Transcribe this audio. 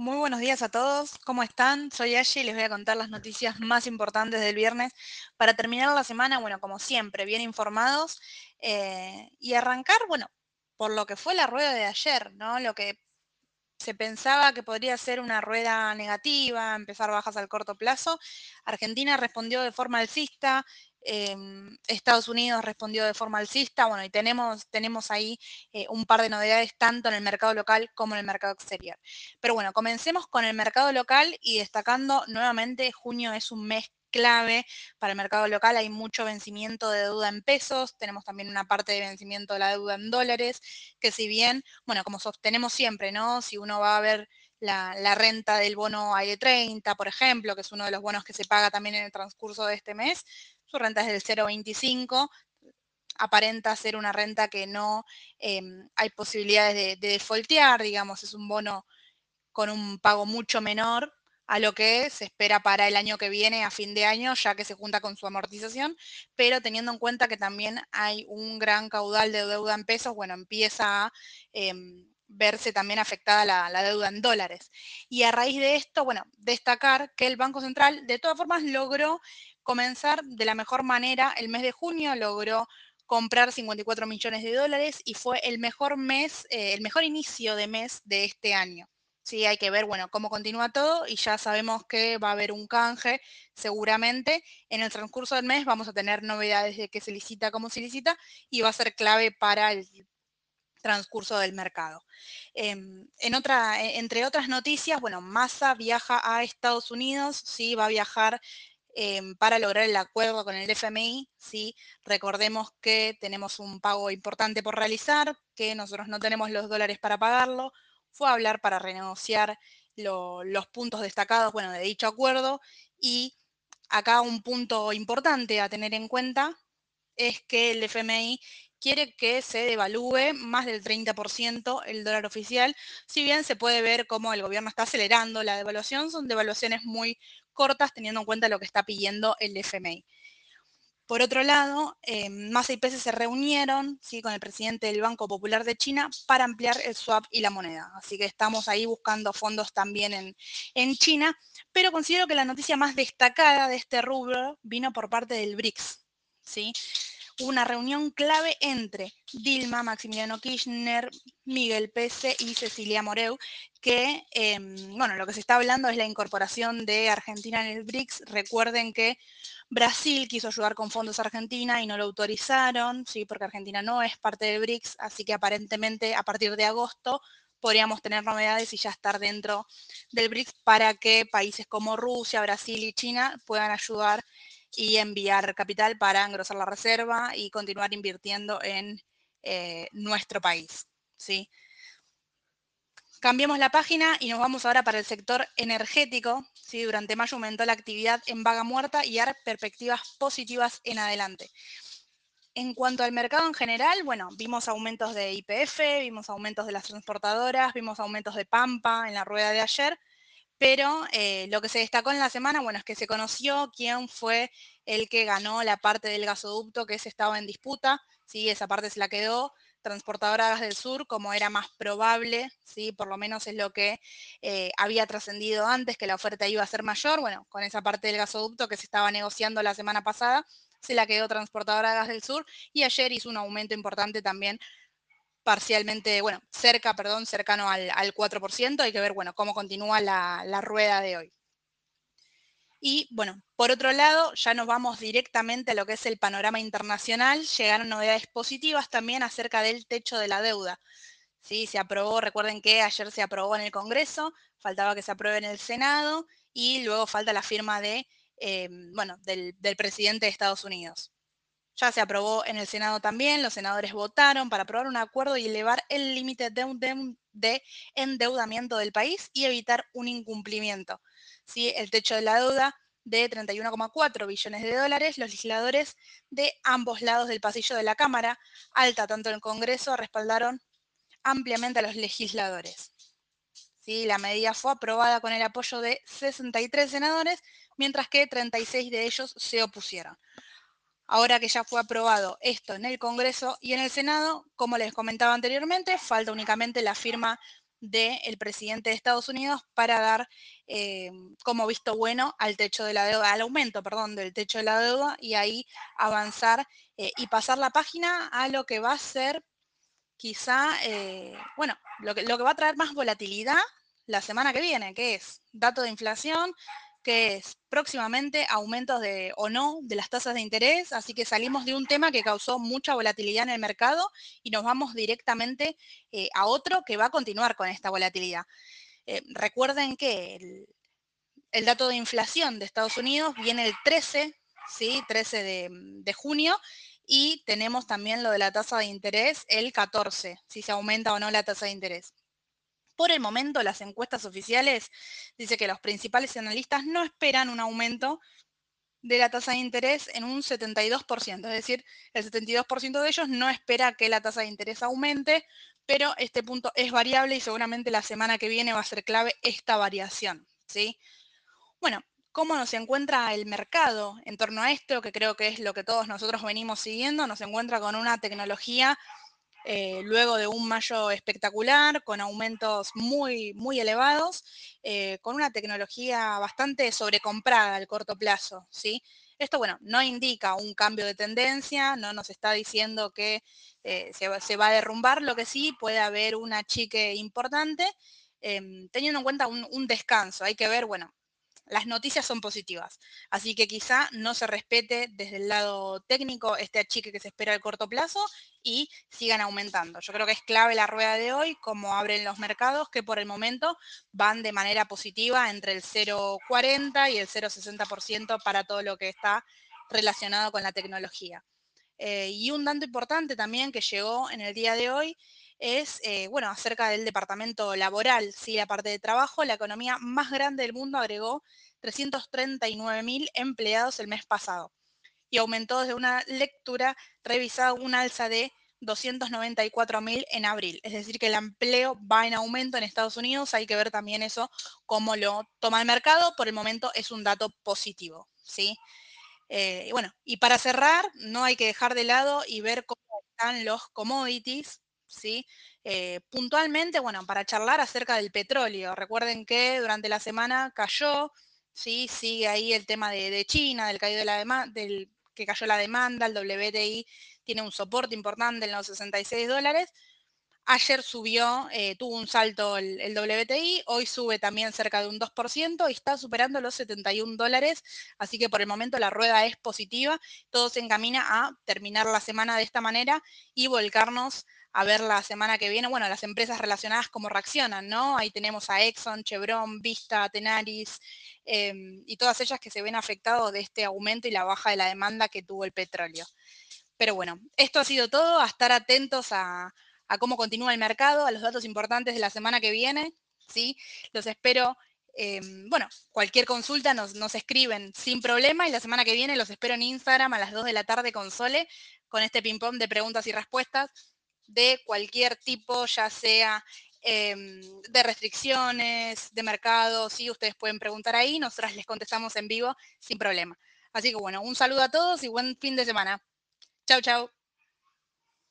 Muy buenos días a todos, ¿cómo están? Soy Ashley y les voy a contar las noticias más importantes del viernes para terminar la semana, bueno, como siempre, bien informados eh, y arrancar, bueno, por lo que fue la rueda de ayer, ¿no? Lo que se pensaba que podría ser una rueda negativa, empezar bajas al corto plazo. Argentina respondió de forma alcista, Em, Estados Unidos respondió de forma alcista, bueno, y tenemos, tenemos ahí eh, un par de novedades tanto en el mercado local como en el mercado exterior. Pero bueno, comencemos con el mercado local y destacando nuevamente, junio es un mes clave para el mercado local, hay mucho vencimiento de deuda en pesos, tenemos también una parte de vencimiento de la deuda en dólares, que si bien, bueno, como sostenemos siempre, ¿no? Si uno va a ver la, renta del bono AIE30, por ejemplo, que es uno de los bonos que se paga también en el transcurso de este mes, su renta es del 0,25, aparenta ser una renta que no em, hay posibilidades de, de, digamos, es un bono con un pago mucho menor a lo que se espera para el año que viene, a fin de año, ya que se junta con su amortización, pero teniendo en cuenta que también hay un gran caudal de deuda en pesos, bueno, empieza a eh, verse también afectada la, deuda en dólares. Y a raíz de esto, bueno, destacar que el Banco Central de todas formas logró comenzar de la mejor manera el mes de junio, logró comprar 54 millones de dólares y fue el mejor mes, eh, el mejor inicio de mes de este año. Sí, hay que ver, bueno, cómo continúa todo y ya sabemos que va a haber un canje seguramente. En el transcurso del mes vamos a tener novedades de qué se licita, cómo se licita y va a ser clave para el transcurso del mercado. Eh, en otra, entre otras noticias, bueno, Massa viaja a Estados Unidos, sí, va a viajar eh, para lograr el acuerdo con el FMI. ¿sí? Recordemos que tenemos un pago importante por realizar, que nosotros no tenemos los dólares para pagarlo. Fue a hablar para renegociar lo, los puntos destacados bueno, de dicho acuerdo. Y acá un punto importante a tener en cuenta es que el FMI quiere que se devalúe más del 30% el dólar oficial, si bien se puede ver cómo el gobierno está acelerando la devaluación, son devaluaciones muy cortas teniendo en cuenta lo que está pidiendo el FMI. Por otro lado, eh, Massa y se reunieron ¿sí? con el presidente del Banco Popular de China para ampliar el swap y la moneda. Así que estamos ahí buscando fondos también en, en China, pero considero que la noticia más destacada de este rubro vino por parte del BRICS. ¿sí? Una reunión clave entre Dilma, Maximiliano Kirchner, Miguel Pese y Cecilia Moreu, que, eh, bueno, lo que se está hablando es la incorporación de Argentina en el BRICS. Recuerden que Brasil quiso ayudar con fondos a Argentina y no lo autorizaron, ¿sí? porque Argentina no es parte del BRICS, así que aparentemente a partir de agosto podríamos tener novedades y ya estar dentro del BRICS para que países como Rusia, Brasil y China puedan ayudar y enviar capital para engrosar la reserva y continuar invirtiendo en eh, nuestro país. ¿sí? Cambiemos la página y nos vamos ahora para el sector energético. ¿sí? Durante mayo aumentó la actividad en vaga muerta y hay perspectivas positivas en adelante. En cuanto al mercado en general, bueno, vimos aumentos de IPF, vimos aumentos de las transportadoras, vimos aumentos de Pampa en la rueda de ayer, pero eh, lo que se destacó en la semana, bueno, es que se conoció quién fue el que ganó la parte del gasoducto que se estaba en disputa, ¿sí? Esa parte se la quedó Transportadora Gas del Sur, como era más probable, ¿sí? Por lo menos es lo que eh, había trascendido antes, que la oferta iba a ser mayor, bueno, con esa parte del gasoducto que se estaba negociando la semana pasada, se la quedó Transportadora Gas del Sur y ayer hizo un aumento importante también parcialmente, bueno, cerca, perdón, cercano al, al 4%. Hay que ver, bueno, cómo continúa la, la rueda de hoy. Y bueno, por otro lado, ya nos vamos directamente a lo que es el panorama internacional. Llegaron novedades positivas también acerca del techo de la deuda. Sí, se aprobó, recuerden que ayer se aprobó en el Congreso, faltaba que se apruebe en el Senado y luego falta la firma de, eh, bueno, del, del presidente de Estados Unidos. Ya se aprobó en el Senado también, los senadores votaron para aprobar un acuerdo y elevar el límite de, de, endeudamiento del país y evitar un incumplimiento. ¿Sí? El techo de la deuda de 31,4 billones de dólares, los legisladores de ambos lados del pasillo de la Cámara, alta tanto el Congreso, respaldaron ampliamente a los legisladores. ¿Sí? La medida fue aprobada con el apoyo de 63 senadores, mientras que 36 de ellos se opusieron. Ahora que ya fue aprobado esto en el Congreso y en el Senado, como les comentaba anteriormente, falta únicamente la firma del presidente de Estados Unidos para dar eh, como visto bueno al techo de la deuda, al aumento, perdón, del techo de la deuda y ahí avanzar eh, y pasar la página a lo que va a ser quizá, eh, bueno, lo que, lo que va a traer más volatilidad la semana que viene, que es dato de inflación, que es próximamente aumentos de o no de las tasas de interés, así que salimos de un tema que causó mucha volatilidad en el mercado y nos vamos directamente eh, a otro que va a continuar con esta volatilidad. Eh, recuerden que el, dato de inflación de Estados Unidos viene el 13, ¿sí? 13 de, de junio, y tenemos también lo de la tasa de interés el 14, si se aumenta o no la tasa de interés. Por el momento, las encuestas oficiales dice que los principales analistas no esperan un aumento de la tasa de interés en un 72%, es decir, el 72% de ellos no espera que la tasa de interés aumente, pero este punto es variable y seguramente la semana que viene va a ser clave esta variación, ¿sí? Bueno, ¿cómo nos encuentra el mercado en torno a esto? Que creo que es lo que todos nosotros venimos siguiendo, nos encuentra con una tecnología eh, luego de un mayo espectacular, con aumentos muy, muy elevados, eh, con una tecnología bastante sobrecomprada al corto plazo, ¿sí? Esto, bueno, no indica un cambio de tendencia, no nos está diciendo que eh, se, va a derrumbar, lo que sí puede haber un achique importante, em, teniendo en cuenta un descanso. Hay que ver, bueno, las noticias son positivas. Así que quizá no se respete desde el lado técnico este achique que se espera al corto plazo y sigan aumentando. Yo creo que es clave la rueda de hoy, como abren los mercados, que por el momento van de manera positiva entre el 0,40 y el 0,60% para todo lo que está relacionado con la tecnología. Eh, y un dato importante también que llegó en el día de hoy es, eh, bueno, acerca del departamento laboral, ¿sí? la parte de trabajo, la economía más grande del mundo agregó 339 mil empleados el mes pasado y aumentó desde una lectura revisada una alza de 294 mil en abril. Es decir, que el empleo va en aumento en Estados Unidos. Hay que ver también eso, cómo lo toma el mercado. Por el momento es un dato positivo. ¿sí? Eh, bueno, y para cerrar, no hay que dejar de lado y ver cómo están los commodities. ¿Sí? Eh, puntualmente, bueno, para charlar acerca del petróleo. Recuerden que durante la semana cayó, ¿sí? Sigue ahí el tema de, China, del caído de la del que cayó la demanda, el WTI tiene un soporte importante en los 66 dólares. Ayer subió, eh, tuvo un salto el, el, WTI, hoy sube también cerca de un 2% y está superando los 71 dólares, así que por el momento la rueda es positiva, todo se encamina a terminar la semana de esta manera y volcarnos a ver la semana que viene, bueno, las empresas relacionadas cómo reaccionan, ¿no? Ahí tenemos a Exxon, Chevron, Vista, Tenaris em, y todas ellas que se ven afectados de este aumento y la baja de la demanda que tuvo el petróleo. Pero bueno, esto ha sido todo, a estar atentos a, cómo continúa el mercado, a los datos importantes de la semana que viene, ¿sí? Los espero em, bueno, cualquier consulta nos, nos, escriben sin problema y la semana que viene los espero en Instagram a las 2 de la tarde con Sole, con este ping-pong de preguntas y respuestas de cualquier tipo, ya sea em, de restricciones, de mercado, sí, ustedes pueden preguntar ahí, nosotras les contestamos en vivo sin problema. Así que bueno, un saludo a todos y buen fin de semana. Chau, chau.